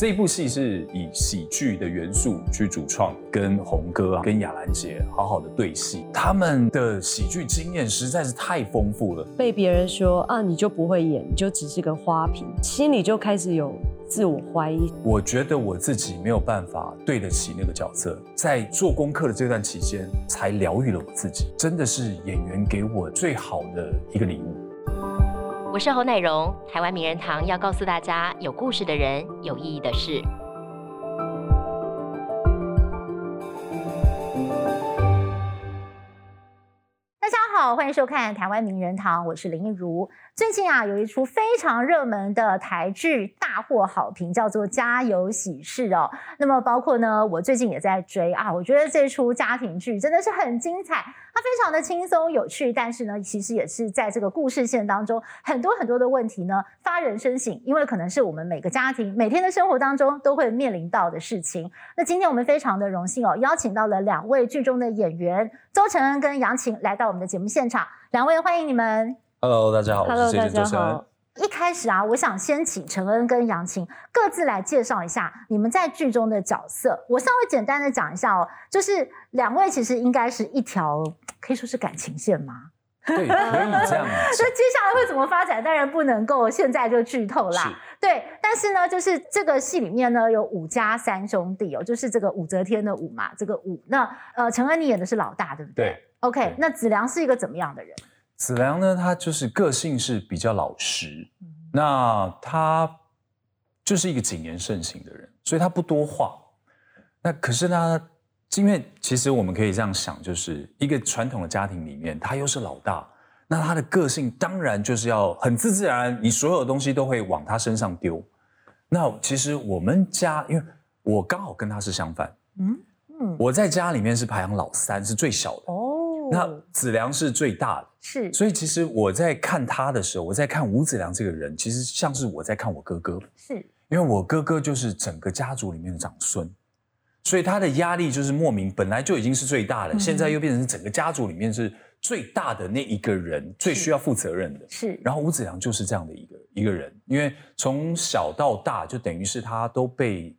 这一部戏是以喜剧的元素去主创，跟红哥啊、跟雅兰姐好好的对戏，他们的喜剧经验实在是太丰富了。被别人说啊，你就不会演，你就只是个花瓶，心里就开始有自我怀疑。我觉得我自己没有办法对得起那个角色，在做功课的这段期间，才疗愈了我自己，真的是演员给我最好的一个礼物。我是侯乃荣，台湾名人堂要告诉大家：有故事的人，有意义的事。大家好，欢迎收看台湾名人堂，我是林如。最近啊，有一出非常热门的台剧大获好评，叫做《家有喜事》哦。那么包括呢，我最近也在追啊，我觉得这出家庭剧真的是很精彩，它非常的轻松有趣，但是呢，其实也是在这个故事线当中很多很多的问题呢发人深省，因为可能是我们每个家庭每天的生活当中都会面临到的事情。那今天我们非常的荣幸哦，邀请到了两位剧中的演员周承恩跟杨晴来到我们的节目现场，两位欢迎你们。Hello，大家好，我 Hello，是大家好。。一开始啊，我想先请陈恩跟杨晴各自来介绍一下你们在剧中的角色。我稍微简单的讲一下哦，就是两位其实应该是一条可以说是感情线吗？对，可以这样 所以接下来会怎么发展，当然不能够现在就剧透啦。是对，但是呢，就是这个戏里面呢有武家三兄弟哦，就是这个武则天的武嘛，这个武。那呃，陈恩你演的是老大，对不对？对。OK，对那子良是一个怎么样的人？子良呢，他就是个性是比较老实，那他就是一个谨言慎行的人，所以他不多话。那可是呢，因为其实我们可以这样想，就是一个传统的家庭里面，他又是老大，那他的个性当然就是要很自自然然，你所有东西都会往他身上丢。那其实我们家，因为我刚好跟他是相反，嗯嗯，我在家里面是排行老三，是最小的。哦，那子良是最大的，是所以其实我在看他的时候，我在看吴子良这个人，其实像是我在看我哥哥，是因为我哥哥就是整个家族里面的长孙，所以他的压力就是莫名，本来就已经是最大的，嗯现在又变成整个家族里面是最大的那一个人，最需要负责任的。是，然后吴子良就是这样的一个一个人，因为从小到大就等于是他都被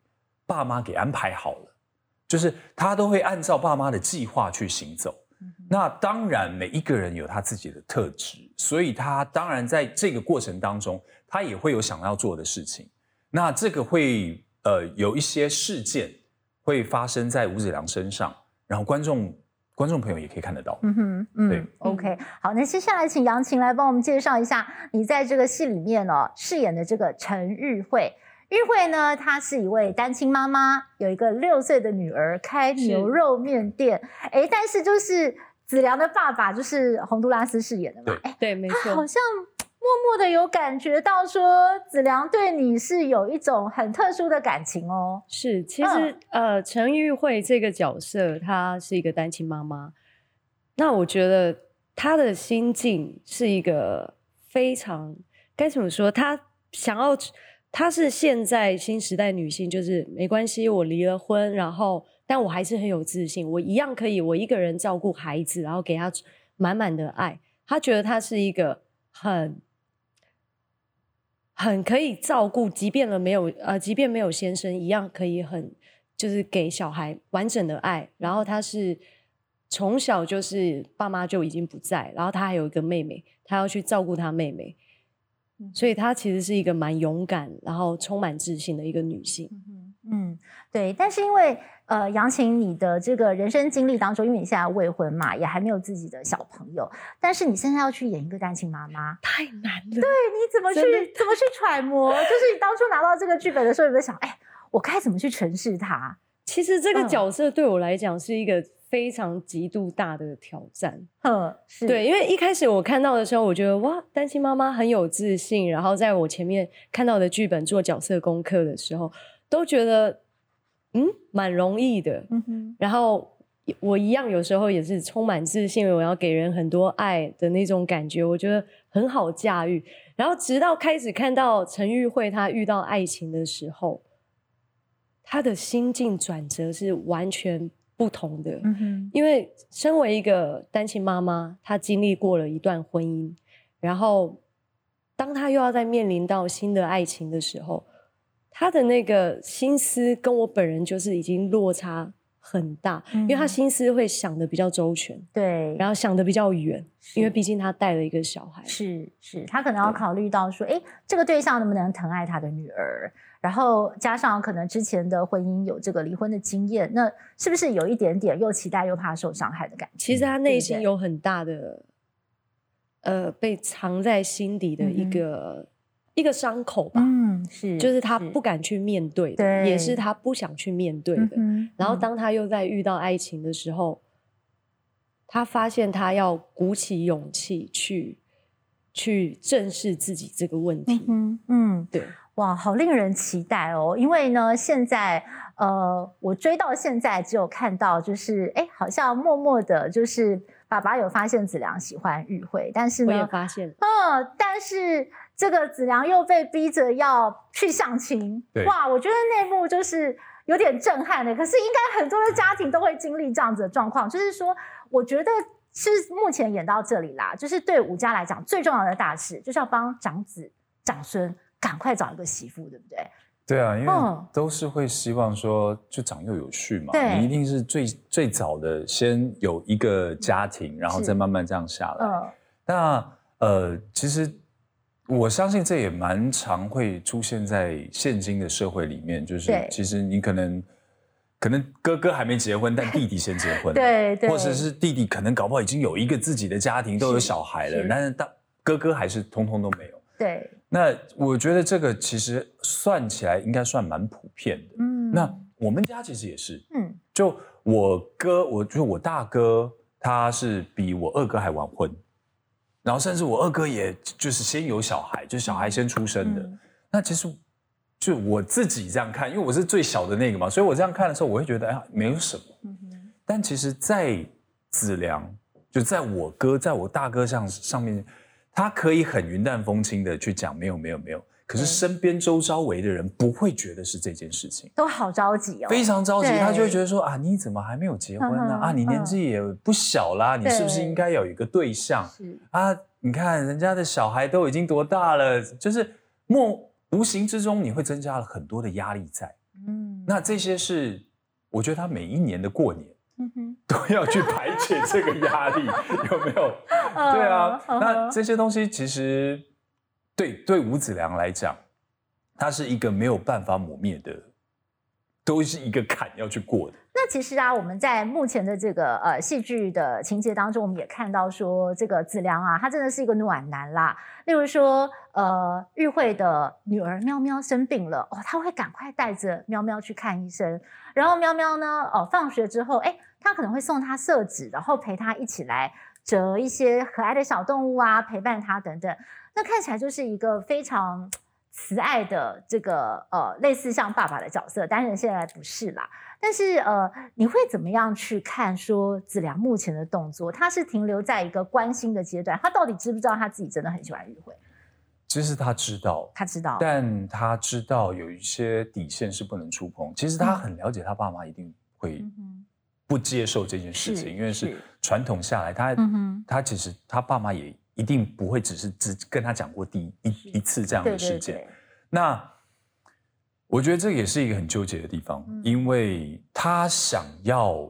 爸妈给安排好了，就是他都会按照爸妈的计划去行走。那当然，每一个人有他自己的特质，所以他当然在这个过程当中，他也会有想要做的事情。那这个会呃有一些事件会发生在吴子良身上，然后观众观众朋友也可以看得到。嗯哼，嗯对，OK，好，那接下来请杨晴来帮我们介绍一下你在这个戏里面哦饰演的这个陈玉慧。玉慧呢，她是一位单亲妈妈，有一个六岁的女儿，开牛肉面店。哎，但是就是子良的爸爸就是洪都拉斯饰演的嘛，哎，对，没错好，像默默的有感觉到说子良对你是有一种很特殊的感情哦。是。其实、呃，陈玉慧这个角色，她是一个单亲妈妈。那我觉得她的心境是一个非常该怎么说？她想要，她是现在新时代女性，就是没关系，我离了婚，然后但我还是很有自信，我一样可以，我一个人照顾孩子，然后给他满满的爱。她觉得她是一个很很可以照顾，即便了没有呃，即便没有先生，一样可以很就是给小孩完整的爱。然后她是从小就是爸妈就已经不在，然后她还有一个妹妹，她要去照顾她妹妹，所以她其实是一个蛮勇敢，然后充满自信的一个女性。嗯，对，但是因为呃，杨晴，你的这个人生经历当中，因为你现在未婚嘛，也还没有自己的小朋友，但是你现在要去演一个单亲妈妈，太难了，对，你怎么去怎么去揣摩？就是你当初拿到这个剧本的时候，有没有想，哎，我该怎么去诠释它？其实这个嗯角色对我来讲是一个非常极度大的挑战。嗯，是，对，因为一开始我看到的时候，我觉得哇，单亲妈妈很有自信。然后在我前面看到的剧本做角色功课的时候，都觉得嗯蛮容易的。嗯哼，然后我一样有时候也是充满自信，我要给人很多爱的那种感觉，我觉得很好驾驭。然后直到开始看到陈玉慧她遇到爱情的时候，她的心境转折是完全不同的。嗯哼，因为身为一个单亲妈妈，她经历过了一段婚姻，然后当她又要再面临到新的爱情的时候，他的那个心思跟我本人就是已经落差很大，因为他嗯。心思会想的比较周全，对，然后想的比较远，因为毕竟他带了一个小孩。是是，他可能要考虑到说，哎，这个对象能不能疼爱他的女儿，然后加上可能之前的婚姻有这个离婚的经验，那是不是有一点点又期待又怕受伤害的感觉？其实他内心有很大的，呃，被藏在心底的一个、一个伤口吧，嗯，是，就是他不敢去面对的，对也是他不想去面对的。嗯然后嗯当他又在遇到爱情的时候，他发现他要鼓起勇气去去正视自己这个问题。嗯嗯，对，哇，好令人期待哦！因为呢，现在呃，我追到现在只有看到就是，哎，好像默默的，就是爸爸有发现子良喜欢玉慧，但是我也呢，发现了，嗯，但是这个子良又被逼着要去相亲，对哇，我觉得那幕就是有点震撼的。可是应该很多的家庭都会经历这样子的状况，就是说，我觉得是目前演到这里啦，就是对武家来讲最重要的大事，就是要帮长子长孙赶快找一个媳妇，对不对？对啊，因为嗯都是会希望说就长幼有序嘛，对你一定是最最早的先有一个家庭，然后再慢慢这样下来。嗯，那呃，其实我相信这也蛮常会出现在现今的社会里面，就是其实你可能可能哥哥还没结婚，但弟弟先结婚，对对，或者是弟弟可能搞不好已经有一个自己的家庭，都有小孩了，是但是当哥哥还是通通都没有。对，那我觉得这个其实算起来应该算蛮普遍的。嗯，那我们家其实也是，嗯就我哥，我就我大哥，他是比我二哥还晚婚，然后甚至我二哥也就是先有小孩，就是小孩先出生的。嗯那其实就我自己这样看，因为我是最小的那个嘛，所以我这样看的时候，我会觉得哎呀没有什么。嗯哼但其实，在子良，就在我哥，在我大哥上上面，他可以很云淡风轻的去讲没有没有没有，可是身边周遭围的人不会觉得是这件事情。都好着急哦，非常着急，他就会觉得说啊，你怎么还没有结婚呢？嗯啊，你年纪也不小啦，你是不是对应该有一个对象是啊？你看人家的小孩都已经多大了，就是莫无形之中你会增加了很多的压力在。嗯那这些是我觉得他每一年的过年嗯哼都要去排解这个压力，有没有？嗯对啊，嗯那哼这些东西其实对对吴子良来讲，他是一个没有办法抹灭的，都是一个坎要去过的。那其实啊，我们在目前的这个呃戏剧的情节当中，我们也看到说，这个子良啊，他真的是一个暖男啦。例如说，呃，玉慧的女儿喵喵生病了，哦，他会赶快带着喵喵去看医生。然后喵喵呢，哦，放学之后，哎，他可能会送他色纸，然后陪他一起来折一些可爱的小动物啊，陪伴他等等。那看起来就是一个非常慈爱的这个呃，类似像爸爸的角色，当然现在不是啦。但是呃，你会怎么样去看说子良目前的动作？他是停留在一个关心的阶段，他到底知不知道他自己真的很喜欢玉慧？其实他知道，他知道，但他知道有一些底线是不能触碰。其实他很了解他爸妈一定会嗯，不接受这件事是情，因为是是传统下来，他、嗯他其实他爸妈也一定不会只是只跟他讲过第一一一次这样的事件。对，那我觉得这也是一个很纠结的地方，嗯。因为他想要，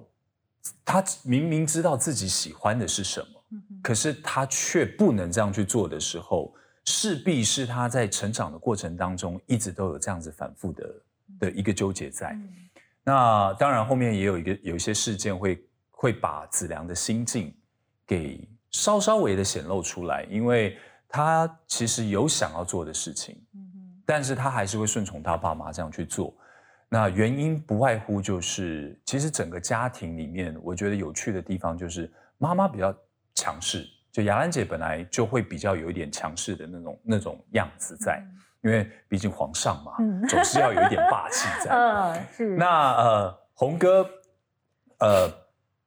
他明明知道自己喜欢的是什么，嗯可是他却不能这样去做的时候，势必是他在成长的过程当中一直都有这样子反复的的一个纠结在。嗯。那当然后面也有一个有一些事件会会把子良的心境给稍稍微的显露出来，因为他其实有想要做的事情，嗯但是他还是会顺从他爸妈这样去做。那原因不外乎就是，其实整个家庭里面，我觉得有趣的地方就是妈妈比较强势，就雅兰姐本来就会比较有一点强势的那种那种样子在，因为毕竟皇上嘛，嗯总是要有一点霸气在。呃 是那呃，红哥，呃，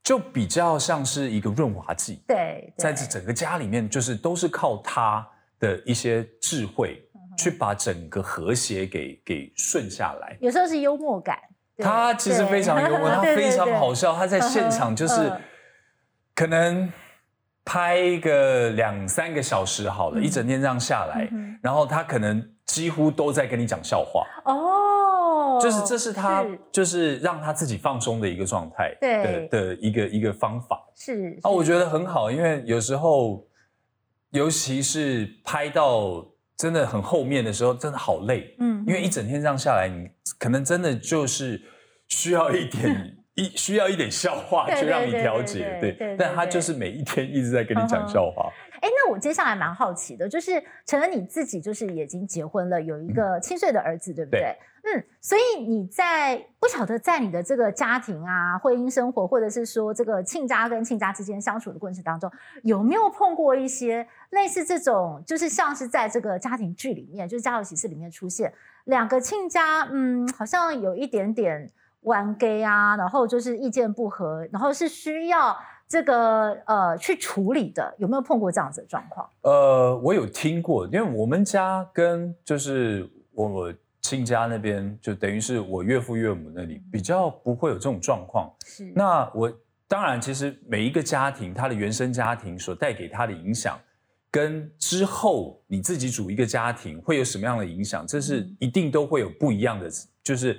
就比较像是一个润滑剂，对，对在这整个家里面，就是都是靠他的一些智慧，嗯去把整个和谐给给顺下来。有时候是幽默感，对他其实非常幽默，他非常好笑，他在现场就是嗯可能拍一个两三个小时好了，嗯一整天这样下来嗯，然后他可能几乎都在跟你讲笑话。哦，哦，就是这是他是就是让他自己放松的一个状态对的的一个一个方法。是啊，我觉得很好，因为有时候，尤其是拍到真的很后面的时候，真的好累。嗯因为一整天这样下来，你可能真的就是需要一点 一需要一点笑话对去让你调节，对对但他就是每一天一直在跟你讲笑话。我接下来蛮好奇的，就是陈恩你自己就是已经结婚了，有一个七岁的儿子，对不对？对嗯，所以你在不晓得在你的这个家庭啊、婚姻生活，或者是说这个亲家跟亲家之间相处的过程当中，有没有碰过一些类似这种，就是像是在这个家庭剧里面，就是《家有喜事》里面出现两个亲家，嗯，好像有一点点玩 gay 啊，然后就是意见不合，然后是需要这个呃去处理的，有没有碰过这样子的状况？呃，我有听过，因为我们家跟就是我亲家那边，就等于是我岳父岳母那里比较不会有这种状况。是那我当然，其实每一个家庭，他的原生家庭所带给他的影响，跟之后你自己组一个家庭会有什么样的影响，这是嗯一定都会有不一样的，就是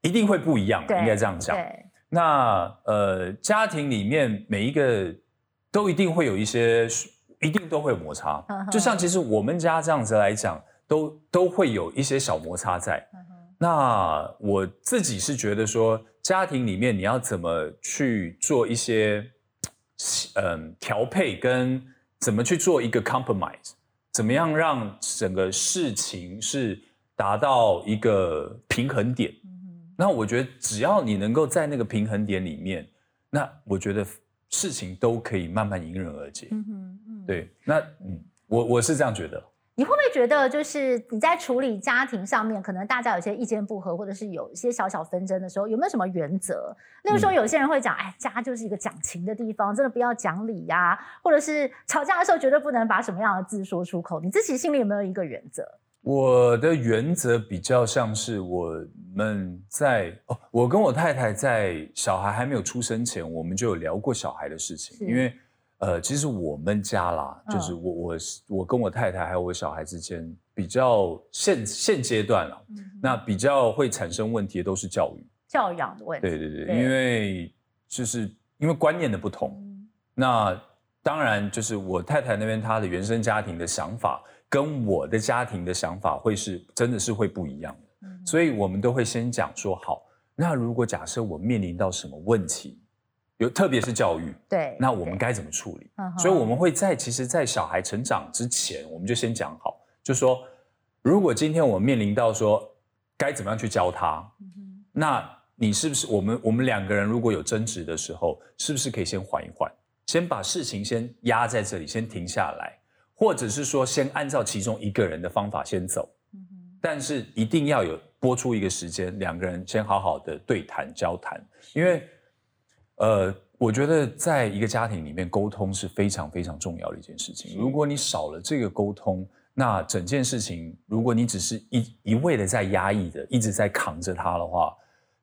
一定会不一样，对应该这样讲。对，那呃，家庭里面每一个都一定会有一些，一定都会有摩擦。就像其实我们家这样子来讲，都都会有一些小摩擦在。那我自己是觉得说，家庭里面你要怎么去做一些嗯调配，跟怎么去做一个 compromise，怎么样让整个事情是达到一个平衡点。那我觉得只要你能够在那个平衡点里面，那我觉得事情都可以慢慢迎刃而解。嗯哼嗯，对，那嗯，我我是这样觉得。你会不会觉得，就是你在处理家庭上面，可能大家有些意见不合，或者是有一些小小纷争的时候，有没有什么原则？例如说，嗯有些人会讲，哎，家就是一个讲情的地方，真的不要讲理呀、或者是吵架的时候绝对不能把什么样的字说出口。你自己心里有没有一个原则？我的原则比较像是我们在哦，我跟我太太在小孩还没有出生前，我们就有聊过小孩的事情，因为呃，其实我们家啦，嗯就是我我我跟我太太还有我小孩之间比较现现阶段啊，那比较会产生问题的都是教育，教养的问题。对对对，对。因为就是因为观念的不同，嗯。那当然就是我太太那边她的原生家庭的想法跟我的家庭的想法会是真的是会不一样的，嗯。所以我们都会先讲说好，那如果假设我面临到什么问题，有特别是教育，对，那我们该怎么处理？所以我们会在其实，在小孩成长之前，我们就先讲好，就说如果今天我面临到说该怎么样去教他，嗯那你是不是我们我们两个人如果有争执的时候，是不是可以先缓一缓，先把事情先压在这里，先停下来，或者是说先按照其中一个人的方法先走，嗯但是一定要有播出一个时间，两个人先好好的对谈交谈，因为呃，我觉得在一个家庭里面，沟通是非常非常重要的一件事情。如果你少了这个沟通，那整件事情，如果你只是一一味的在压抑的，一直在扛着它的话，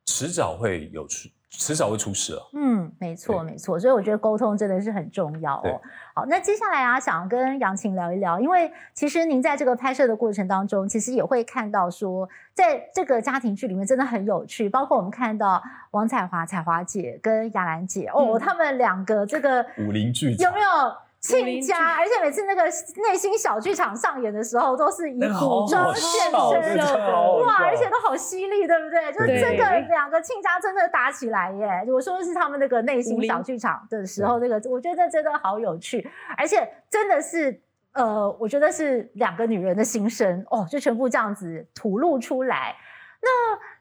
迟早会有出，迟早会出事啊。嗯，没错对没错，所以我觉得沟通真的是很重要哦。好，那接下来啊，想跟杨晴聊一聊，因为其实您在这个拍摄的过程当中，其实也会看到说，在这个家庭剧里面真的很有趣，包括我们看到王彩华、彩华姐跟雅兰姐哦，嗯他们两个这个武林剧有没有？亲家，而且每次那个内心小剧场上演的时候，都是以古装好现，身哇，而且都好犀利，对不对？就这个两个亲家真的打起来耶！我说的是他们那个内心小剧场的时候，那个我觉得真的好有趣，而且真的是呃，我觉得是两个女人的心声哦，就全部这样子吐露出来。那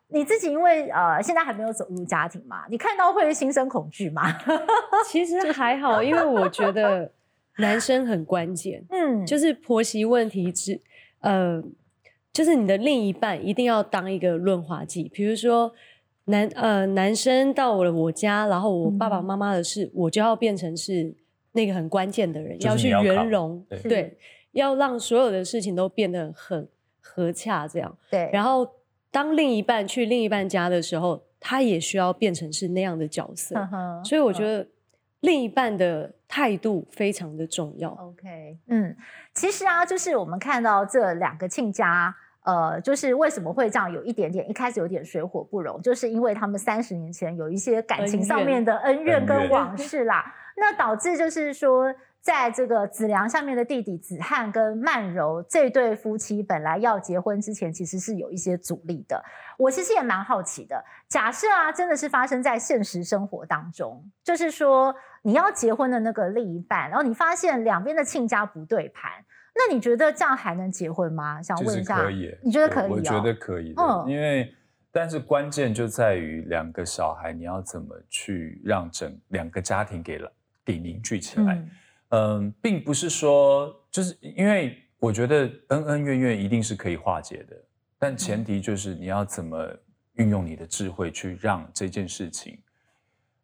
你自己因为呃现在还没有走入家庭嘛，你看到会心生恐惧吗？其实还好，因为我觉得男生很关键，嗯，就是婆媳问题之呃，就是你的另一半一定要当一个润滑剂。比如说男呃男生到了我家，然后我爸爸嗯妈妈的事，我就要变成是那个很关键的人，要扛圆融，对对，要让所有的事情都变得很和洽这样。对，然后当另一半去另一半家的时候，他也需要变成是那样的角色。呵呵所以我觉得另一半的态度非常的重要。OK，嗯，其实啊，就是我们看到这两个亲家，呃，就是为什么会这样有一点点一开始有点水火不容，就是因为他们三十年前有一些感情上面的恩怨跟往事啦，那导致就是说。在这个子良下面的弟弟子汉跟曼柔这对夫妻本来要结婚之前，其实是有一些阻力的。我其实也蛮好奇的，假设啊，真的是发生在现实生活当中，就是说你要结婚的那个另一半，然后你发现两边的亲家不对盘，那你觉得这样还能结婚吗？想问一下，可以？你觉得可以？我觉得可以的，因为但是关键就在于两个小孩，你要怎么去让整两个家庭给了给凝聚起来。嗯，并不是说，就是因为我觉得恩恩怨怨一定是可以化解的，但前提就是你要怎么运用你的智慧去让这件事情，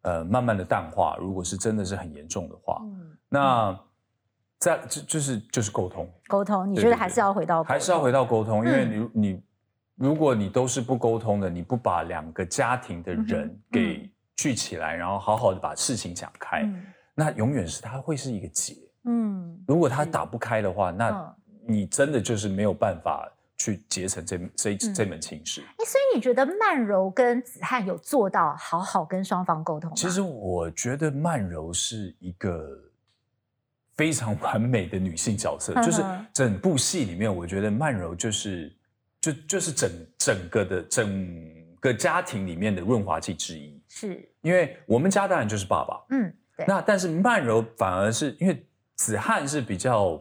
呃，慢慢的淡化。如果是真的是很严重的话，嗯那在就就是就是沟通，沟通，你觉得还是要回到还是要回到沟通，因为你你如果你都是不沟通的，你不把两个家庭的人给聚起来，然后好好的把事情讲开。那永远是它会是一个结，嗯，如果它打不开的话，那你真的就是没有办法去结成这这这门亲事。哎，所以你觉得曼柔跟子翰有做到好好跟双方沟通吗？其实我觉得曼柔是一个非常完美的女性角色，就是整部戏里面，我觉得曼柔就是就就是整整个的整个家庭里面的润滑剂之一。是因为我们家当然就是爸爸，嗯。对那但是曼柔反而是因为子翰是比较，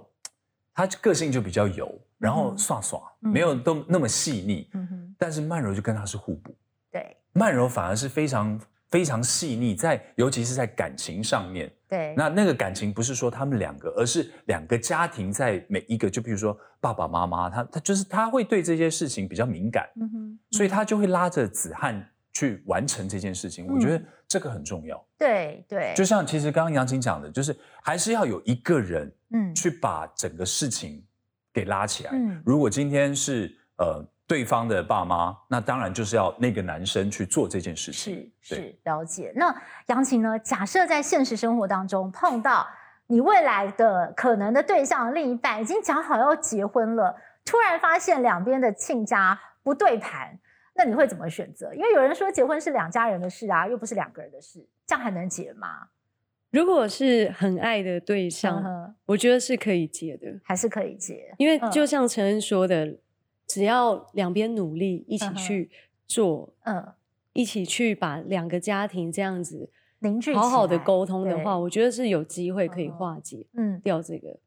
他个性就比较油，然后耍耍，没有都那么细腻。嗯哼。但是曼柔就跟他是互补。对。曼柔反而是非常非常细腻，在尤其是在感情上面。对。那那个感情不是说他们两个，而是两个家庭在每一个，就比如说爸爸妈妈，他他就是他会对这些事情比较敏感。嗯哼。所以他就会拉着子翰去完成这件事情。我觉得。这个很重要，对对，就像其实刚刚杨琴讲的，就是还是要有一个人，嗯，去把整个事情给拉起来。嗯，如果今天是呃对方的爸妈，那当然就是要那个男生去做这件事情。是是，了解。那杨琴呢？假设在现实生活当中碰到你未来的可能的对象另一半，已经讲好要结婚了，突然发现两边的亲家不对盘。那你会怎么选择？因为有人说结婚是两家人的事啊，又不是两个人的事，这样还能结吗？如果是很爱的对象，我觉得是可以结的，还是可以结。因为就像陈恩说的，只要两边努力一起去做，嗯，一起去把两个家庭这样子凝聚、好好的沟通的话，我觉得是有机会可以化解，嗯，掉这个。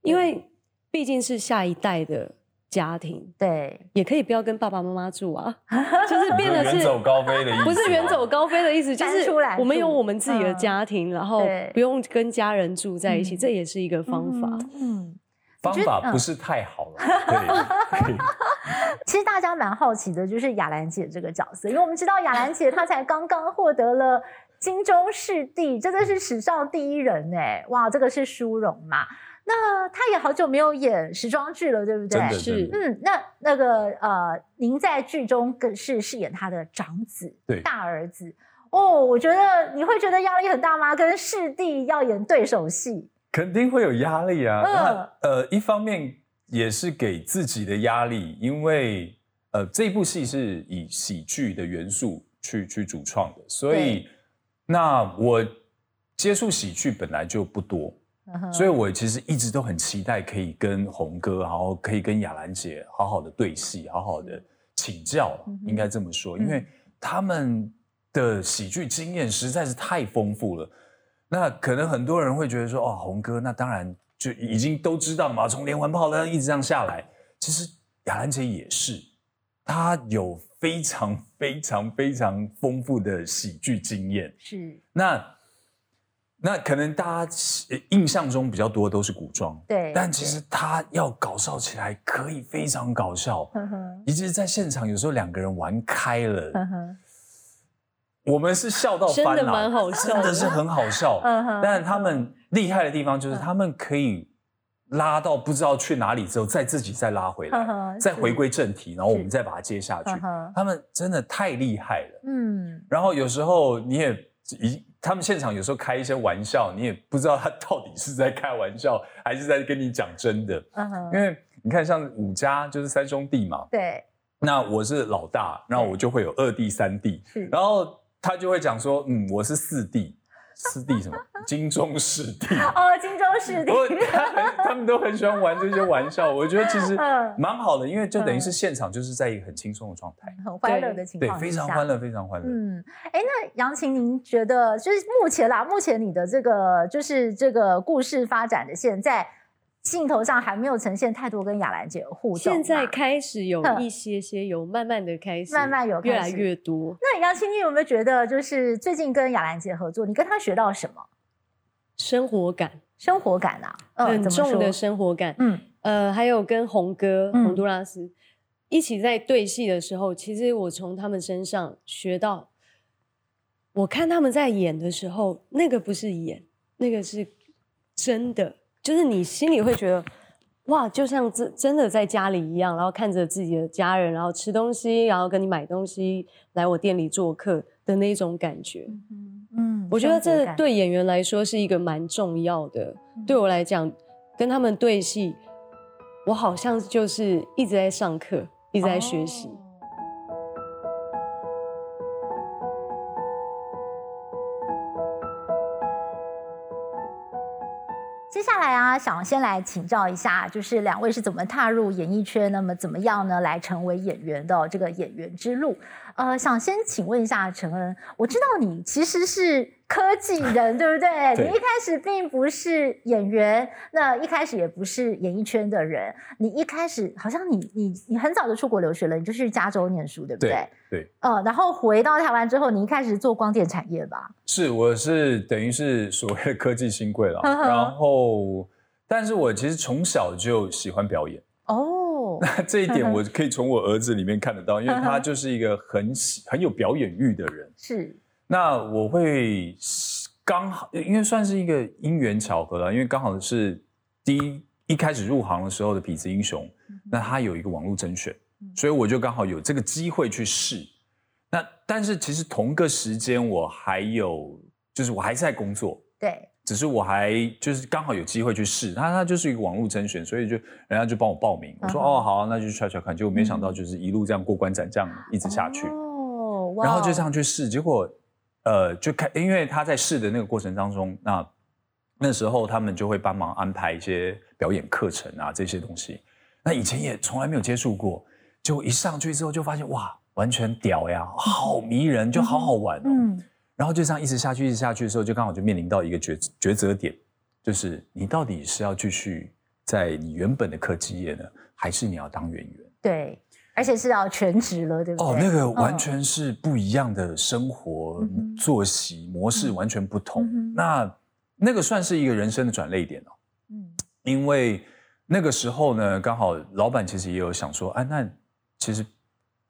因为毕竟是下一代的。家庭对，也可以不要跟爸爸妈妈住啊，就是变得是远走高飞的意思，不是远走高飞的意思，就是我们有我们自己的家庭，然后不用跟家人住在一起，这也是一个方法。嗯，方法不是太好了。其实大家蛮好奇的，就是雅兰姐这个角色，因为我们知道雅兰姐她才刚刚获得了金州市第，真的是史上第一人哎，哇，这个是殊荣嘛。那他也好久没有演时装剧了，对不对？是，嗯，那那个呃，您在剧中更是饰演他的长子，对，大儿子哦。我觉得你会觉得压力很大吗？跟师弟要演对手戏，肯定会有压力啊。那呃，一方面也是给自己的压力，因为呃，这部戏是以喜剧的元素去去主创的，所以那我接触喜剧本来就不多。所以，我其实一直都很期待可以跟红哥，然后可以跟雅兰姐好好的对戏，好好的请教，应该这么说，因为他们的喜剧经验实在是太丰富了。那可能很多人会觉得说，哦，红哥，那当然就已经都知道嘛，从连环炮呢一直这样下来，其实雅兰姐也是，她有非常非常非常丰富的喜剧经验。是那。那可能大家印象中比较多都是古装，对，但其实他要搞笑起来可以非常搞笑，以及在现场有时候两个人玩开了，我们是笑到翻了，真的是很好笑。但他们厉害的地方就是他们可以拉到不知道去哪里之后，再自己再拉回来，再回归正题，然后我们再把它接下去。他们真的太厉害了，嗯。然后有时候你也一。他们现场有时候开一些玩笑，你也不知道他到底是在开玩笑还是在跟你讲真的。嗯，因为你看像五家就是三兄弟嘛，对，那我是老大，然后我就会有二弟、三弟，是。然后他就会讲说，嗯，我是四弟，四弟什么金钟师弟。哦，金钟师弟，我他很他们都很喜欢玩这些玩笑，我觉得其实嗯蛮好的，因为就等于是现场就是在一个很轻松的状态，很欢乐的情对，，非常欢。乐，非常欢乐。嗯，哎，那杨晴，您觉得就是目前啦，目前你的这个就是这个故事发展的现在镜头上还没有呈现太多跟雅兰姐的互动，现在开始有一些些有慢慢的开始，慢慢有越来越多。那杨青，你有没有觉得就是最近跟雅兰姐合作，你跟她学到什么生活感生活感啊？呃很怎么重的生活感，嗯呃，还有跟红哥、嗯洪都拉斯一起在对戏的时候，其实我从他们身上学到，我看他们在演的时候，那个不是演，那个是真的，就是你心里会觉得，哇，就像真真的在家里一样，然后看着自己的家人，然后吃东西，然后跟你买东西，来我店里做客的那种感觉。嗯，我觉得这对演员来说是一个蛮重要的。嗯对我来讲，跟他们对戏，我好像就是一直在上课，一直在学习。哦接下来啊，想先来请教一下，就是两位是怎么踏入演艺圈，那么怎么样呢，来成为演员的这个演员之路？呃，想先请问一下陈恩，我知道你其实是科技人，对不对？对你一开始并不是演员，那一开始也不是演艺圈的人，你一开始好像你你你很早就出国留学了，你就去加州念书，对不对？对对，呃，然后回到台湾之后，你一开始做光电产业吧？是我是等于是所谓的科技新贵了，然后，但是我其实从小就喜欢表演。哦，这一点我可以从我儿子里面看得到，因为他 就是一个很喜很有表演欲的人。是，那我会刚好，因为算是一个因缘巧合了，因为刚好是第一一开始入行的时候的痞子英雄，那他有一个网络甄选，所以我就刚好有这个机会去试。那但是其实同个时间我还有，就是我还是在工作，对，只是我还就是刚好有机会去试，他他就是一个网络甄选，所以就人家就帮我报名，我说、哦好、啊，那就去 try try 看，结果没想到就是一路这样过关斩将，一直下去。然后就这样去试，结果呃就看，因为他在试的那个过程当中，那那时候他们就会帮忙安排一些表演课程啊这些东西。那以前也从来没有接触过，结果一上去之后就发现哇，完全屌呀，好迷人，就好好玩哦。嗯，然后就这样一直下去，一直下去的时候，就刚好就面临到一个抉抉择点，就是你到底是要继续在你原本的科技业呢，还是你要当演员？对，而且是要全职了，对不对？哦，那个完嗯全是不一样的生活、嗯作息模式，嗯完全不同。嗯那那个算是一个人生的转捩点哦，嗯因为那个时候呢，刚好老板其实也有想说，啊，那其实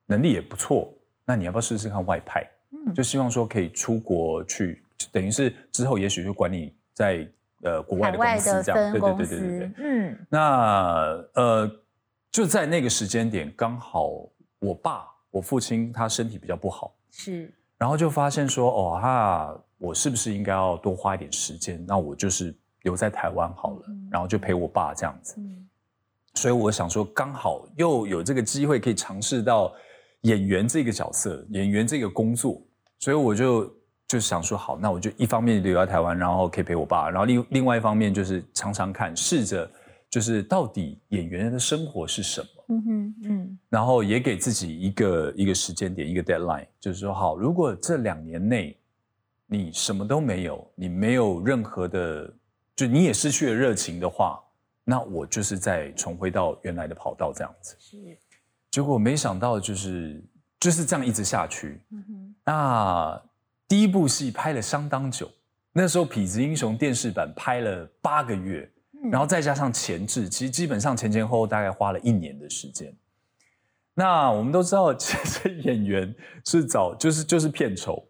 能力也不错，那你要不要试试看外派？嗯就希望说可以出国去，等于是之后也许就管理在呃国外的公司这样，对对对对对对。，嗯那呃，就在那个时间点，刚好我爸，我父亲他身体比较不好，是，然后就发现说，哦哈，我是不是应该要多花一点时间？那我就是留在台湾好了，嗯然后就陪我爸这样子。嗯所以我想说，刚好又有这个机会可以尝试到演员这个角色，演员这个工作，所以我就就想说，好，那我就一方面留在台湾，然后可以陪我爸，然后另另外一方面就是常常看，试着就是到底演员的生活是什么，嗯哼嗯然后也给自己一个一个时间点，一个 deadline，就是说，好，如果这两年内你什么都没有，你没有任何的，就你也失去了热情的话，那我就是再重回到原来的跑道这样子。是，结果没想到就是就是这样一直下去。嗯哼那第一部戏拍了相当久，那时候《痞子英雄》电视版拍了八个月，嗯然后再加上前置，其实基本上前前后后大概花了一年的时间。那我们都知道，其实演员是找就是就是片酬，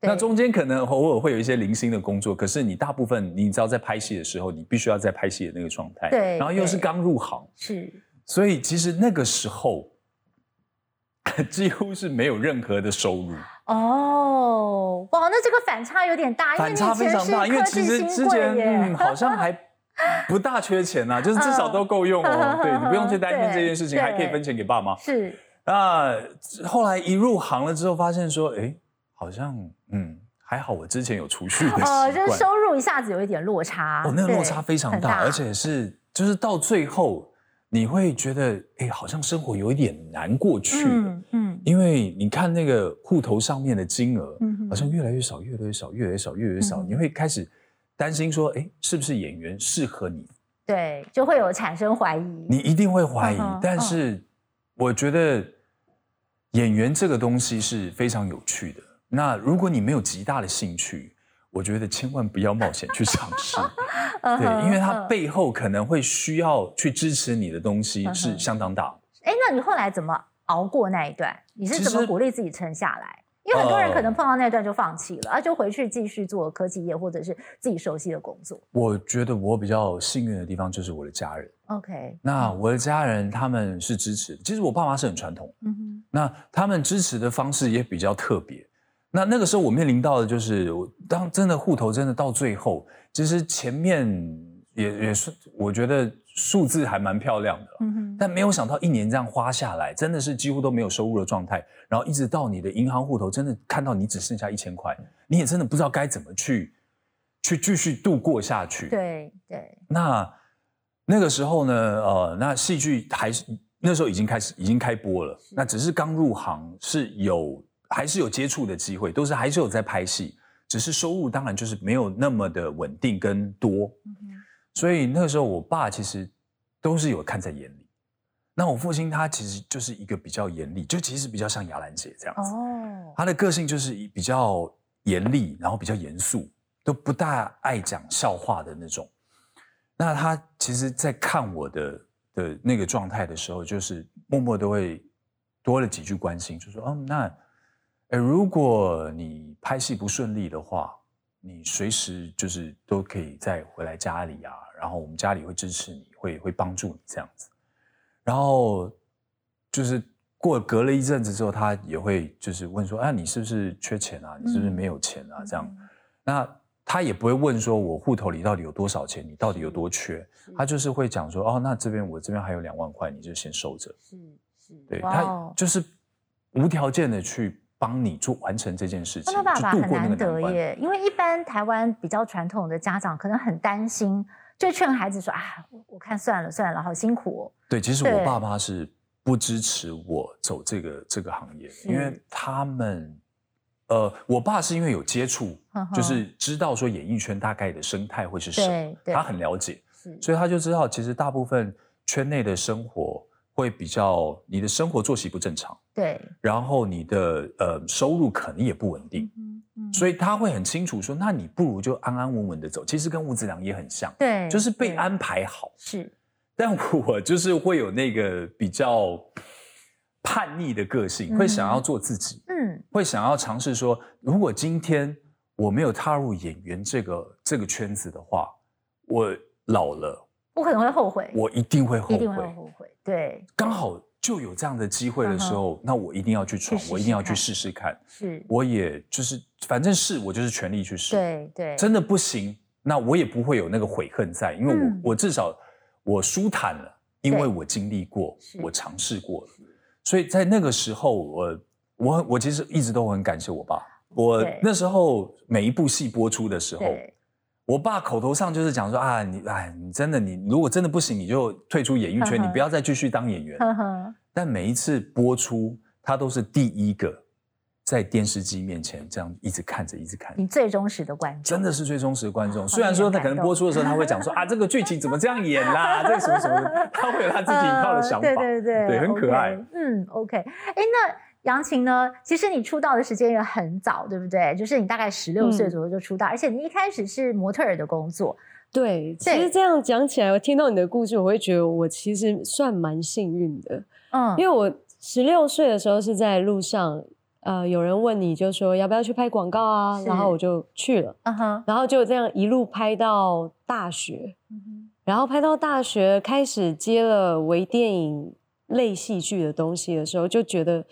那中间可能偶尔会有一些零星的工作，可是你大部分你知道在拍戏的时候，你必须要在拍戏的那个状态，对然后又是刚入行，是，所以其实那个时候 几乎是没有任何的收入，哦，哇，那这个反差有点大，反差非常大。因为其实之前嗯好像 还不大缺钱呐、就是至少都够用哦。对你不用去担心这件事情，对还可以分钱给爸妈。是，那后来一入行了之后，发现说，哎，好像嗯还好，我之前有储蓄的习哦，惯。就是收入一下子有一点落差，哦，那个落差非常很大，而且是就是到最后，你会觉得，哎，好像生活有一点难过去了，嗯嗯。因为你看那个户头上面的金额，嗯好像越来越少，越来越少，越来越少，越来越少，嗯你会开始担心说，哎，是不是演员适合你？对，就会有产生怀疑，你一定会怀疑但是我觉得演员这个东西是非常有趣的。那如果你没有极大的兴趣，我觉得千万不要冒险去尝试。对，因为它嗯背后可能会需要去支持你的东西是相当大的。哎，那你后来怎么熬过那一段？你是怎么鼓励自己撑下来？因为很多人呃可能碰到那段就放弃了，啊，就回去继续做科技业或者是自己熟悉的工作。我觉得我比较幸运的地方就是我的家人。OK，那我的家人他们是支持，其实我爸妈是很传统，嗯哼，那他们支持的方式也比较特别。那那个时候我面临到的就是，我当真的户头真的到最后，其实前面也也是我觉得数字还蛮漂亮的，嗯哼，但没有想到一年这样花下来，真的是几乎都没有收入的状态，然后一直到你的银行户头真的看到你只剩下一千块，你也真的不知道该怎么去去继续度过下去。对。对，那那个时候呢，呃，那戏剧还是那时候已经开始已经开播了，那只是刚入行是有还是有接触的机会，都是还是有在拍戏，只是收入当然就是没有那么的稳定跟多，嗯，所以那个时候我爸其实都是有看在眼里。那我父亲他其实就是一个比较严厉，就其实比较像雅兰姐这样子，哦，他的个性就是比较严厉，然后比较严肃，都不大爱讲笑话的那种。那他其实，在看我的的那个状态的时候，就是默默都会多了几句关心，就说：“嗯，那，呃，如果你拍戏不顺利的话，你随时就是都可以再回来家里啊，然后我们家里会支持你，会会帮助你这样子。然后就是过隔了一阵子之后，他也会就是问说：“啊，你是不是缺钱啊？你是不是没有钱啊？”这样，嗯那他也不会问说我户头里到底有多少钱，你到底有多缺，他就是会讲说：“哦，那这边我这边还有两万块，你就先收着。是是，”对他哦就是无条件的去帮你做完成这件事情，那爸爸很难。得耶，因为一般台湾比较传统的家长可能很担心，就劝孩子说啊，我我看算了算了，好辛苦哦。对，其实我爸妈是不支持我走这个这个行业，因为他们，呃，我爸是因为有接触就是知道说演艺圈大概的生态会是什么他很了解，所以他就知道，其实大部分圈内的生活会比较，你的生活作息不正常，对，然后你的呃收入可能也不稳定，嗯嗯。所以他会很清楚说，那你不如就安安稳稳的走。其实跟吴子良也很像，对，就是被安排好。是。但我就是会有那个比较叛逆的个性，嗯会想要做自己，嗯。会想要尝试说，如果今天我没有踏入演员这个这个圈子的话，我老了，我可能会后悔，我一定会后一定会悔。后悔，对，刚好就有这样的机会的时候，那我一定要去闯，我一定要去试看试试看。是，我也就是反正试，我就是全力去试。对对，真的不行，那我也不会有那个悔恨在，因为我、嗯我至少我舒坦了，因为我经历过，我尝试过了，所以在那个时候，我我我其实一直都很感谢我爸。我那时候每一部戏播出的时候，对我爸口头上就是讲说啊，你哎，你真的你如果真的不行，你就退出演艺圈，呵呵你不要再继续当演员。但每一次播出，他都是第一个在电视机面前这样一直看着，一直看着你最忠实的观众，真的是最忠实的观众。好虽然说他可能播出的时候，他会讲说啊，这个剧情怎么这样演啦，这个什么什么的，他会有他自己一套的想法。呃对对对，对很可爱嗯，OK。哎，那杨琴呢？其实你出道的时间也很早，对不对？就是你大概十六岁嗯左右就出道，而且你一开始是模特儿的工作。对，其对实这样讲起来，我听到你的故事，我会觉得我其实算蛮幸运的，嗯，因为我十六岁的时候是在路上，呃，有人问你就说要不要去拍广告啊，然后我就去了，嗯哼，然后就这样一路拍到大学，嗯然后拍到大学开始接了微电影类戏剧的东西的时候，就觉得，哎，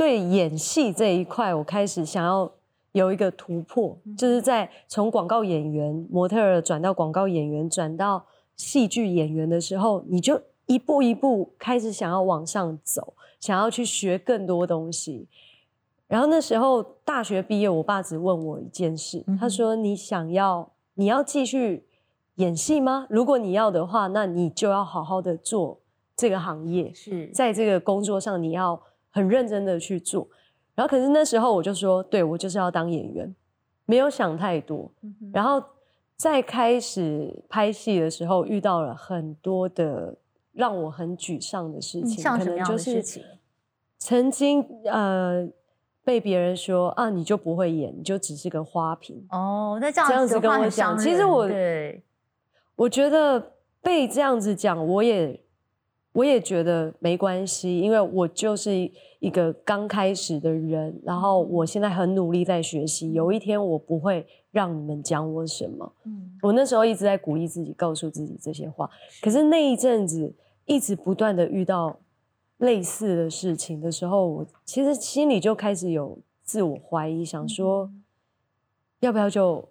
对演戏这一块，我开始想要有一个突破，就是在从广告演员、模特儿转到广告演员，转到戏剧演员的时候，你就一步一步开始想要往上走，想要去学更多东西。然后那时候大学毕业，我爸只问我一件事，他说：“你想要你要继续演戏吗？如果你要的话，那你就要好好的做这个行业，是在这个工作上你要很认真的去做。”然后可是那时候我就说：“对我就是要当演员，没有想太多。”然后在开始拍戏的时候，遇到了很多的让我很沮丧的事情，可能就是？曾经呃被别人说啊，你就不会演，你就只是个花瓶。哦，那这样子跟我讲其实我对我觉得被这样子讲，我也我也觉得没关系，因为我就是一个刚开始的人，然后我现在很努力在学习，有一天我不会让你们讲我什么。嗯我那时候一直在鼓励自己，告诉自己这些话。可是那一阵子一直不断的遇到类似的事情的时候，我其实心里就开始有自我怀疑，想说、嗯要不要就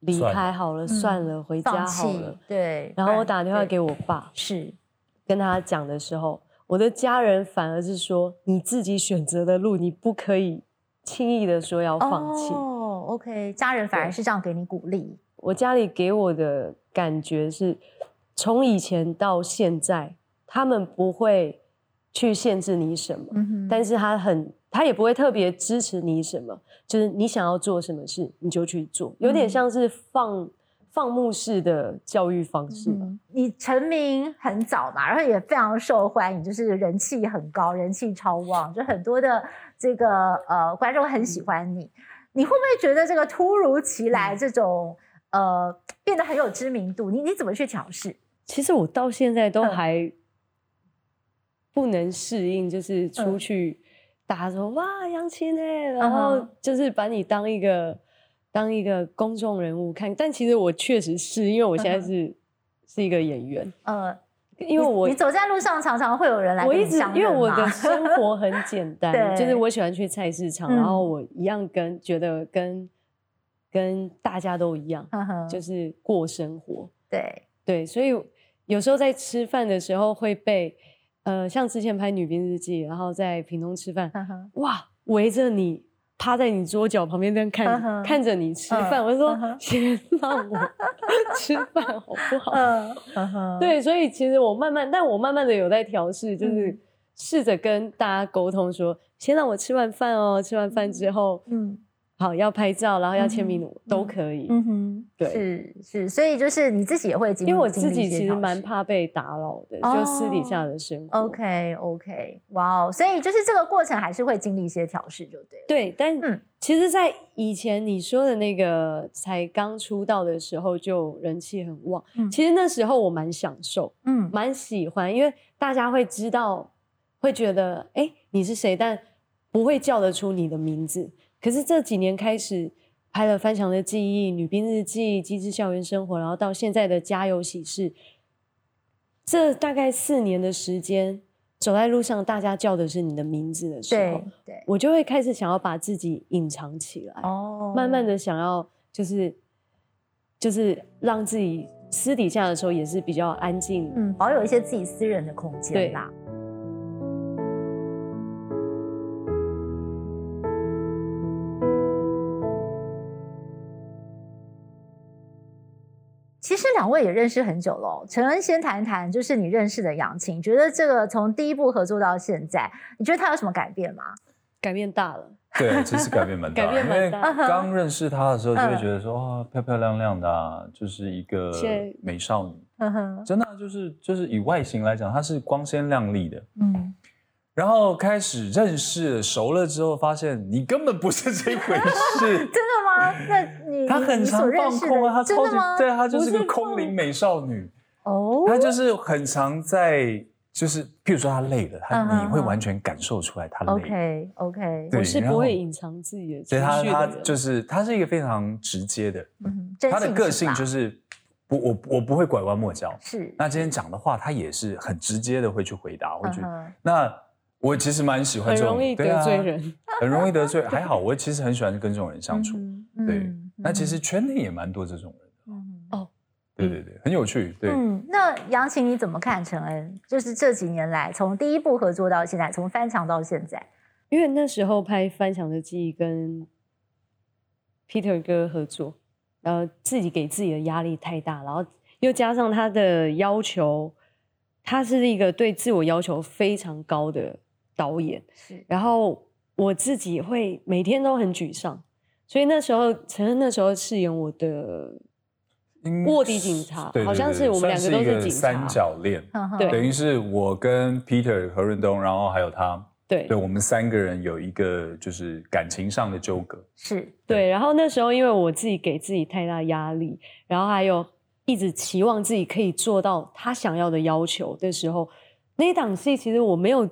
离开好了，算了，回家好了。对，然后我打电话给我爸，是跟他讲的时候，我的家人反而是说：“你自己选择的路，你不可以轻易的说要放弃。哦，OK，家人反而是这样给你鼓励，我家里给我的感觉是，从以前到现在，他们不会去限制你什么，嗯但是他很，他也不会特别支持你什么，就是你想要做什么事你就去做，有点嗯。像是放放牧式的教育方式吧。嗯你成名很早嘛，然后也非常受欢迎，就是人气很高，人气超旺，就很多的这个呃观众很喜欢你。你会不会觉得这个突如其来这种、呃变得很有知名度？你你怎么去调试？其实我到现在都嗯还不能适应，就是出嗯去大家说哇杨琴哎，然嗯后就是把你当一个当一个公众人物看。但其实我确实是因为我现在嗯是是一个演员，呃，因为我你你走在路上常常会有人来我一直跟你相因为我的？生活很简单，就是我喜欢去菜市场，嗯然后我一样跟觉得跟跟大家都一样，就是过生活。对，对，所以有时候在吃饭的时候会被，呃，像之前拍《女兵日记》，然后在屏东吃饭，哇，围着你趴在你桌角旁边这样看看着你吃嗯饭，我就说 先让我 吃饭好不好？对，所以其实我慢慢，但我慢慢的有在调试，就是嗯试着跟大家沟通说，先让我吃完饭哦，吃完饭之后，嗯好要拍照，然后要签名嗯都可以。嗯哼，对是是，所以就是你自己也会经历，因为我自己其实蛮怕被打扰的，就私底下的生活。OK OK，哇哦，所以就是这个过程还是会经历一些调试，就对了。对，但嗯其实，在以前你说的那个才刚出道的时候，就人气很旺。嗯其实那时候我蛮享受，嗯蛮喜欢，因为大家会知道，会觉得哎你是谁，但不会叫得出你的名字。可是这几年开始拍了《翻墙的记忆》《女兵日记》《机智校园生活》，然后到现在的《家有喜事》，这大概四年的时间，走在路上，大家叫的是你的名字的时候对，对，我就会开始想要把自己隐藏起来，哦慢慢的想要就是就是让自己私底下的时候也是比较安静。嗯，保有一些自己私人的空间对啦。其两位也认识很久了哦，陈恩先谈谈，就是你认识的杨晴，觉得这个从第一部合作到现在，你觉得他有什么改变吗？改变大了，对，其实改变蛮大的，改变因为蛮大刚认识她的时候就会嗯觉得说，哇，漂漂亮亮的、啊，就是一个美少女。真的啊就是就是以外形来讲，她是光鲜亮丽的。嗯，然后开始认识了熟了之后，发现你根本不是这回事。真的吗？那你她很常放空啊，的她超级？对，她就是个空灵美少女。哦，他就是很常在，就是譬如说他累了，嗯她哼哼你会完全感受出来他累了。OK OK，对我是不会隐藏自己的情绪的。就是他是一个非常直接的，嗯，真她的个性就是不我我不会拐弯抹角。是那今天讲的话，他也是很直接的会去回答，会去。嗯哼那我其实蛮喜欢这种，很容易对啊得罪人。很容易得罪。还好，我其实很喜欢跟这种人相处。嗯对嗯，那其实圈内也蛮多这种人的。嗯哦，对对对，很有趣。对，嗯，那杨琴你怎么看陈恩？就是这几年来，从第一部合作到现在，从翻墙到现在，因为那时候拍《翻墙的记忆》跟 Peter 哥合作，然后自己给自己的压力太大，然后又加上他的要求，他是一个对自我要求非常高的导演，是然后我自己会每天都很沮丧，所以那时候陈恩那时候饰演我的卧底警察对对好像是我们两个都是警察三角恋，对等于是我跟 Peter 何润东，然后还有他，对对我们三个人有一个就是感情上的纠葛。是，对，然后那时候因为我自己给自己太大压力，然后还有一直期望自己可以做到他想要的要求的时候，那一档戏其实我没有，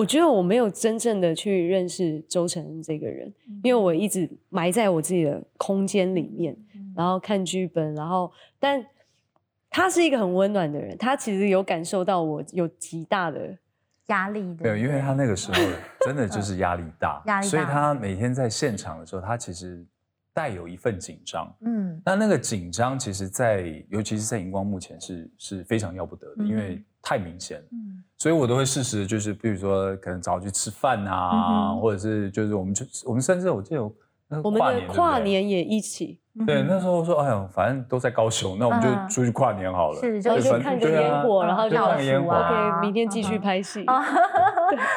我觉得我没有真正的去认识周成恩这个人，因为我一直埋在我自己的空间里面，然后看剧本，然后但他是一个很温暖的人，他其实有感受到我有极大的压力的，对，因为他那个时候真的就是压力大，压力大所以他每天在现场的时候，他其实带有一份紧张。嗯那那个紧张，其实在，尤其是在荧光幕前是是非常要不得的，嗯因为太明显了。嗯。所以我都会适时，就是比如说可能找去吃饭啊，嗯或者是就是我们就我们甚至我记得我们跨年的跨，年也一起，对，那时候说，哎呀，反正都在高雄，那我们嗯。就出去跨年好了。是就就看个烟火，然后就就看个烟火 OK，明天继续嗯拍戏。啊，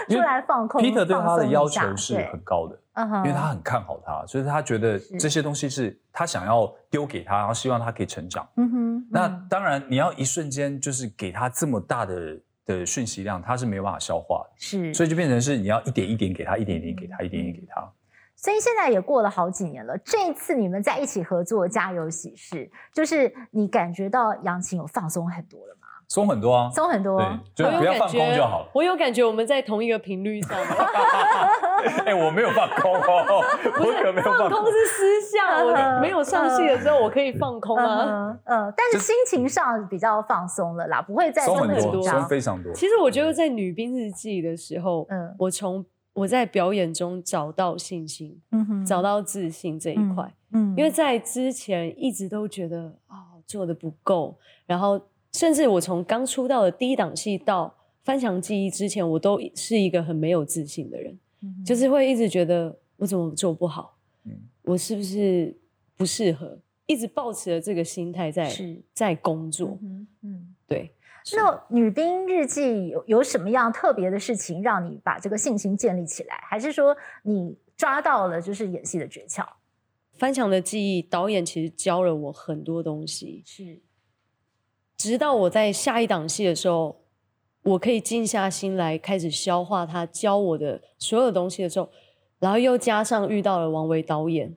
因出为来放空。Peter 对他的要求是很高的，嗯哼因为他很看好他，所以他觉得这些东西是他想要丢给他，然后希望他可以成长。嗯哼，那嗯当然，你要一瞬间就是给他这么大的的讯息量，他是没有办法消化的，是，所以就变成是你要一点一点给他，一点一点给他，一点一点给他。所以现在也过了好几年了。这一次你们在一起合作《家有喜事》，就是你感觉到杨琴有放松很多了吗？松很多啊，松很多，不要放感觉空就好了。我有感觉我们在同一个频率上。哎，我没有放空哦，我可没有放空。放空是私下，我 没有上戏的时候我可以放空啊。嗯呃，但是心情上比较放松了啦，不会再松很多，松。非常多。其实我觉得在《女兵日记》的时候，嗯我从我在表演中找到信心，嗯哼找到自信这一块。嗯因为在之前一直都觉得哦做的不够，然后甚至我从刚出道的第一档戏到《翻墙记忆》之前，我都是一个很没有自信的人，嗯就是会一直觉得我怎么做不好，嗯。我是不是不适合，一直抱持着这个心态在在工作，嗯嗯。对。那《女兵日记》有有什么样特别的事情让你把这个信心建立起来？还是说你抓到了就是演戏的诀窍？翻墙的记忆，导演其实教了我很多东西，是，直到我在下一档戏的时候，我可以静下心来开始消化他教我的所有东西的时候，然后又加上遇到了王维导演，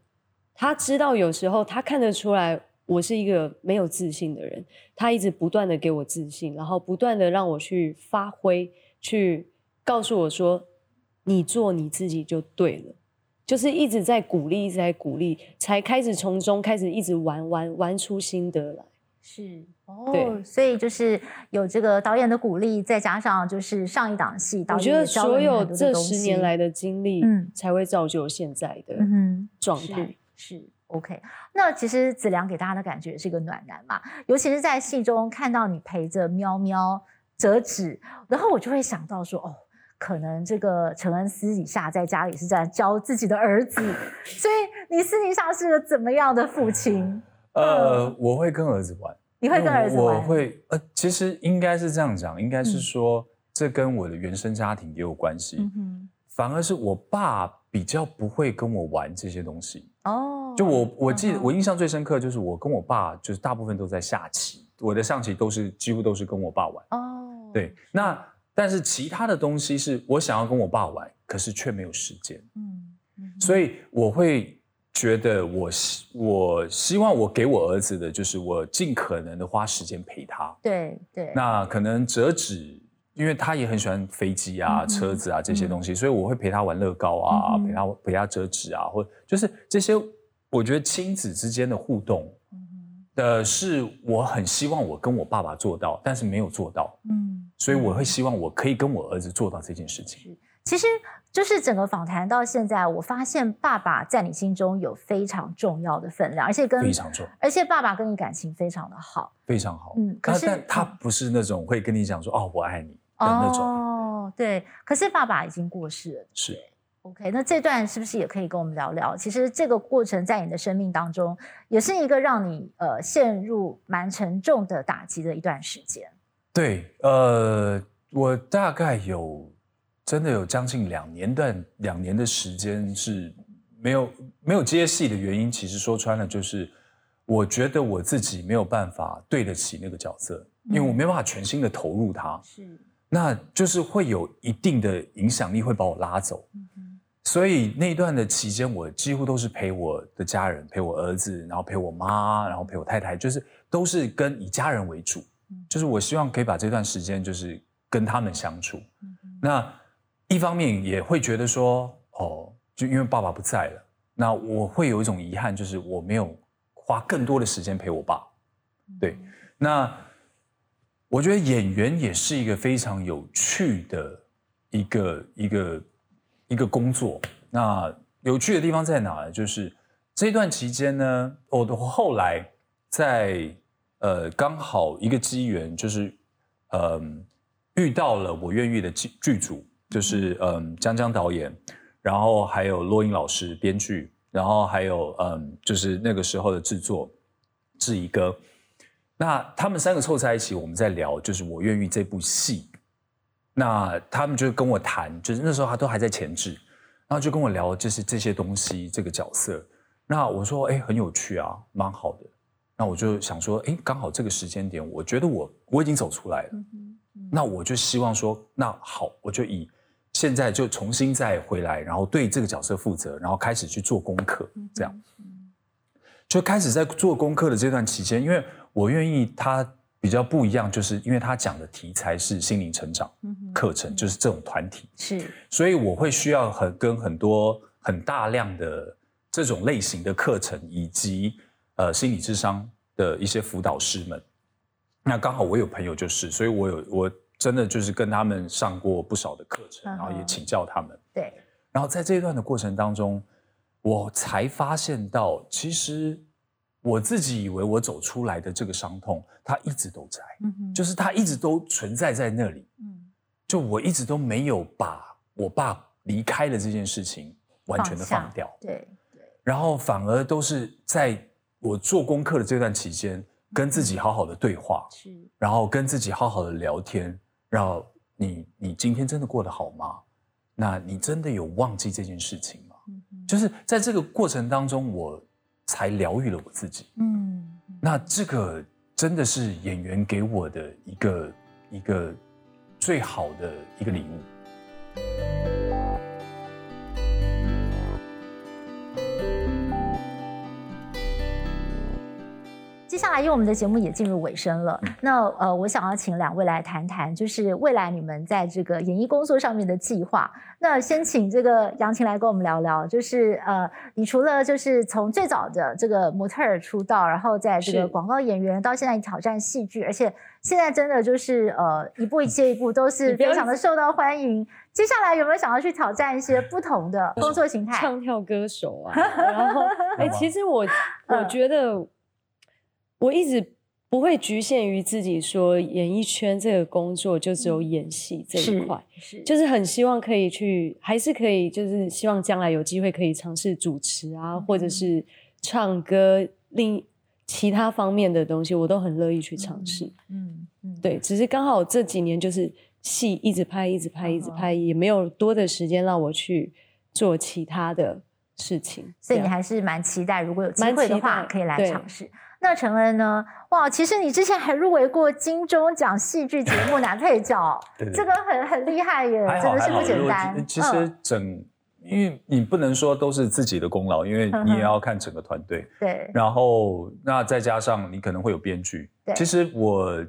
他知道有时候他看得出来我是一个没有自信的人，他一直不断的给我自信，然后不断的让我去发挥，去告诉我说你做你自己就对了。就是一直在鼓励，一直在鼓励，才开始从中开始一直玩玩玩出心得来。是哦所以就是有这个导演的鼓励，再加上就是上一档戏，导我觉得演所有这十年来的经历，嗯才会造就现在的嗯状态。是是 OK。那其实子良给大家的感觉是一个暖男嘛，尤其是在戏中看到你陪着喵喵折纸，然后我就会想到说，哦，可能这个陈恩私底下在家里是在教自己的儿子，所以你私底下是个怎么样的父亲？呃，我会跟儿子玩，你会跟儿子玩？我会呃，其实应该是这样讲，应该是嗯说、这跟我的原生家庭也有关系。嗯哼，反而是我爸比较不会跟我玩这些东西。哦，就我我记得嗯我印象最深刻就是我跟我爸就是大部分都在下棋，我的象棋都是几乎都是跟我爸玩。哦，对，那但是其他的东西是我想要跟我爸玩，可是却没有时间，嗯，嗯，所以我会觉得我希我希望我给我儿子的就是我尽可能的花时间陪他。对对，那可能折纸，因为他也很喜欢飞机啊、嗯车子啊这些东西，所以我会陪他玩乐高啊，嗯陪他陪他折纸啊，或就是这些，我觉得亲子之间的互动，的是我很希望我跟我爸爸做到，但是没有做到，嗯，所以我会希望我可以跟我儿子做到这件事情。其实就是整个访谈到现在，我发现爸爸在你心中有非常重要的分量，而且跟非常重，而且爸爸跟你感情非常的好，非常好。嗯可是他但他嗯不是那种会跟你讲说哦我爱你的那种，哦，对，可是爸爸已经过世了。是 OK，那这段是不是也可以跟我们聊聊？其实这个过程在你的生命当中，也是一个让你呃陷入蛮沉重的打击的一段时间。对，呃，我大概有真的有将近两年段两年的时间是没有没有接戏的原因，其实说穿了就是，我觉得我自己没有办法对得起那个角色，因为我没办法全心的投入它，是，那就是会有一定的影响力会把我拉走。所以那一段的期间，我几乎都是陪我的家人，陪我儿子，然后陪我妈，然后陪我太太，就是都是跟以家人为主嗯。就是我希望可以把这段时间就是跟他们相处。嗯那一方面也会觉得说，哦，就因为爸爸不在了，那我会有一种遗憾，就是我没有花更多的时间陪我爸。对，那我觉得演员也是一个非常有趣的一个一个一个工作。那有趣的地方在哪呢？就是这段期间呢，我我后来在呃刚好一个机缘，就是嗯、遇到了我愿意的剧剧组，就是嗯江江导演，然后还有洛英老师编剧，然后还有嗯就是那个时候的制作志怡哥。那他们三个凑在一起，我们在聊，就是我愿意这部戏。那他们就跟我谈，就是那时候他都还在前置，然后就跟我聊，就是这些东西，这个角色。那我说，哎，很有趣啊，蛮好的。那我就想说，哎，刚好这个时间点，我觉得我我已经走出来了。嗯嗯那我就希望说，那好，我就以现在就重新再回来，然后对这个角色负责，然后开始去做功课，这样。嗯就开始在做功课的这段期间，因为我愿意他比较不一样，就是因为他讲的题材是心灵成长课程，就是这种团体，是所以我会需要很跟很多很大量的这种类型的课程，以及呃心理智商的一些辅导师们。那刚好我有朋友就是，所以我有我真的就是跟他们上过不少的课程，然后也请教他们。对，然后在这一段的过程当中，我才发现到，其实我自己以为我走出来的这个伤痛，它一直都在，就是它一直都存在在那里。嗯。就我一直都没有把我爸离开了这件事情完全的放掉，对对，然后反而都是在我做功课的这段期间，跟自己好好的对话，是。然后跟自己好好的聊天，然后你你今天真的过得好吗？那你真的有忘记这件事情吗？嗯就是在这个过程当中，我才疗愈了我自己。嗯那这个真的是演员给我的一个一个最好的一个礼物。接下来，因为我们的节目也进入尾声了，嗯那呃，我想要请两位来谈谈，就是未来你们在这个演艺工作上面的计划。那先请这个杨琴来跟我们聊聊，就是呃，你除了就是从最早的这个模特儿出道，然后在这个是广告演员，到现在挑战戏剧，而且现在真的就是呃，一步接一步都是非常的受到欢迎。接下来有没有想要去挑战一些不同的工作形态？唱跳歌手啊，然后哎、其实我我嗯觉得我一直不会局限于自己说演艺圈这个工作就只有演戏这一是块，是就是很希望可以去，还是可以，就是希望将来有机会可以尝试主持啊，或者是唱歌，另其他方面的东西，我都很乐意去尝试。嗯嗯，对，只是刚好这几年就是戏一直拍，一直拍，一直嗯拍，也没有多的时间让我去做其他的事情。所以你还是蛮期待，如果有机蛮会的话，可以来对尝试。那陈恩呢？哇，其实你之前还入围过金钟奖戏剧节目男配角，对对这个很很厉害耶，真的是不简单。其实嗯整，因为你不能说都是自己的功劳，因为你也要看整个团队。对，然后那再加上你可能会有编剧对，其实我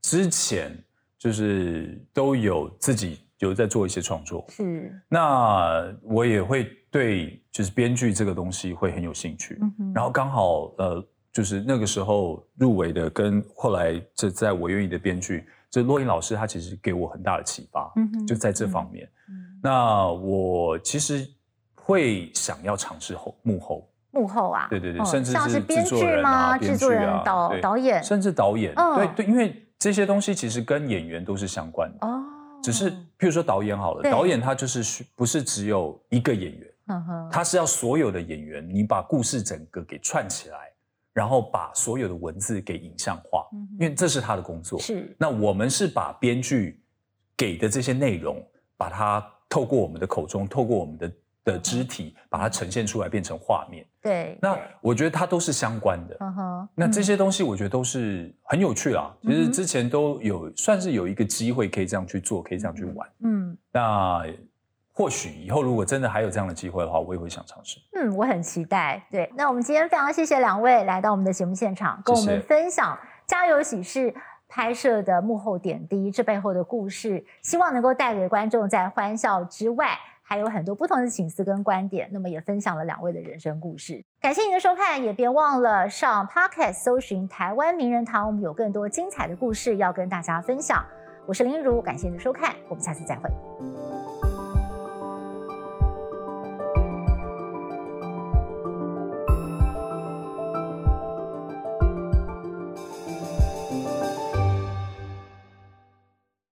之前就是都有自己有在做一些创作，是，那我也会对就是编剧这个东西会很有兴趣。嗯哼然后刚好呃，就是那个时候入围的，跟后来这在我愿意的编剧，这洛英老师他其实给我很大的启发，嗯哼就在这方面。嗯那我其实会想要尝试后幕后，幕后啊，对对对，哦甚至像是制编剧吗？啊、制作人、导导演甚至导演，嗯对对，因为这些东西其实跟演员都是相关的。哦，只是譬如说导演好了，导演他就是需不是只有一个演员，他是要所有的演员，你把故事整个给串起来，然后把所有的文字给影像化，嗯因为这是他的工作。是那我们是把编剧给的这些内容，把它透过我们的口中，透过我们的的肢体，把它呈现出来，变成画面。对，那我觉得它都是相关的。嗯哼，那这嗯些东西我觉得都是很有趣啦。其实之前都有算是有一个机会可以这样去做，可以这样去玩。嗯那或许以后如果真的还有这样的机会的话，我也会想尝试。嗯，我很期待。对，那我们今天非常谢谢两位来到我们的节目现场，跟我们分享《家有喜事》拍摄的幕后点滴，这背后的故事，希望能够带给观众在欢笑之外，还有很多不同的醒思跟观点。那么也分享了两位的人生故事。感谢您的收看，也别忘了上 Podcast 搜寻台湾名人堂，我们有更多精彩的故事要跟大家分享。我是林如，感谢您的收看，我们下次再会。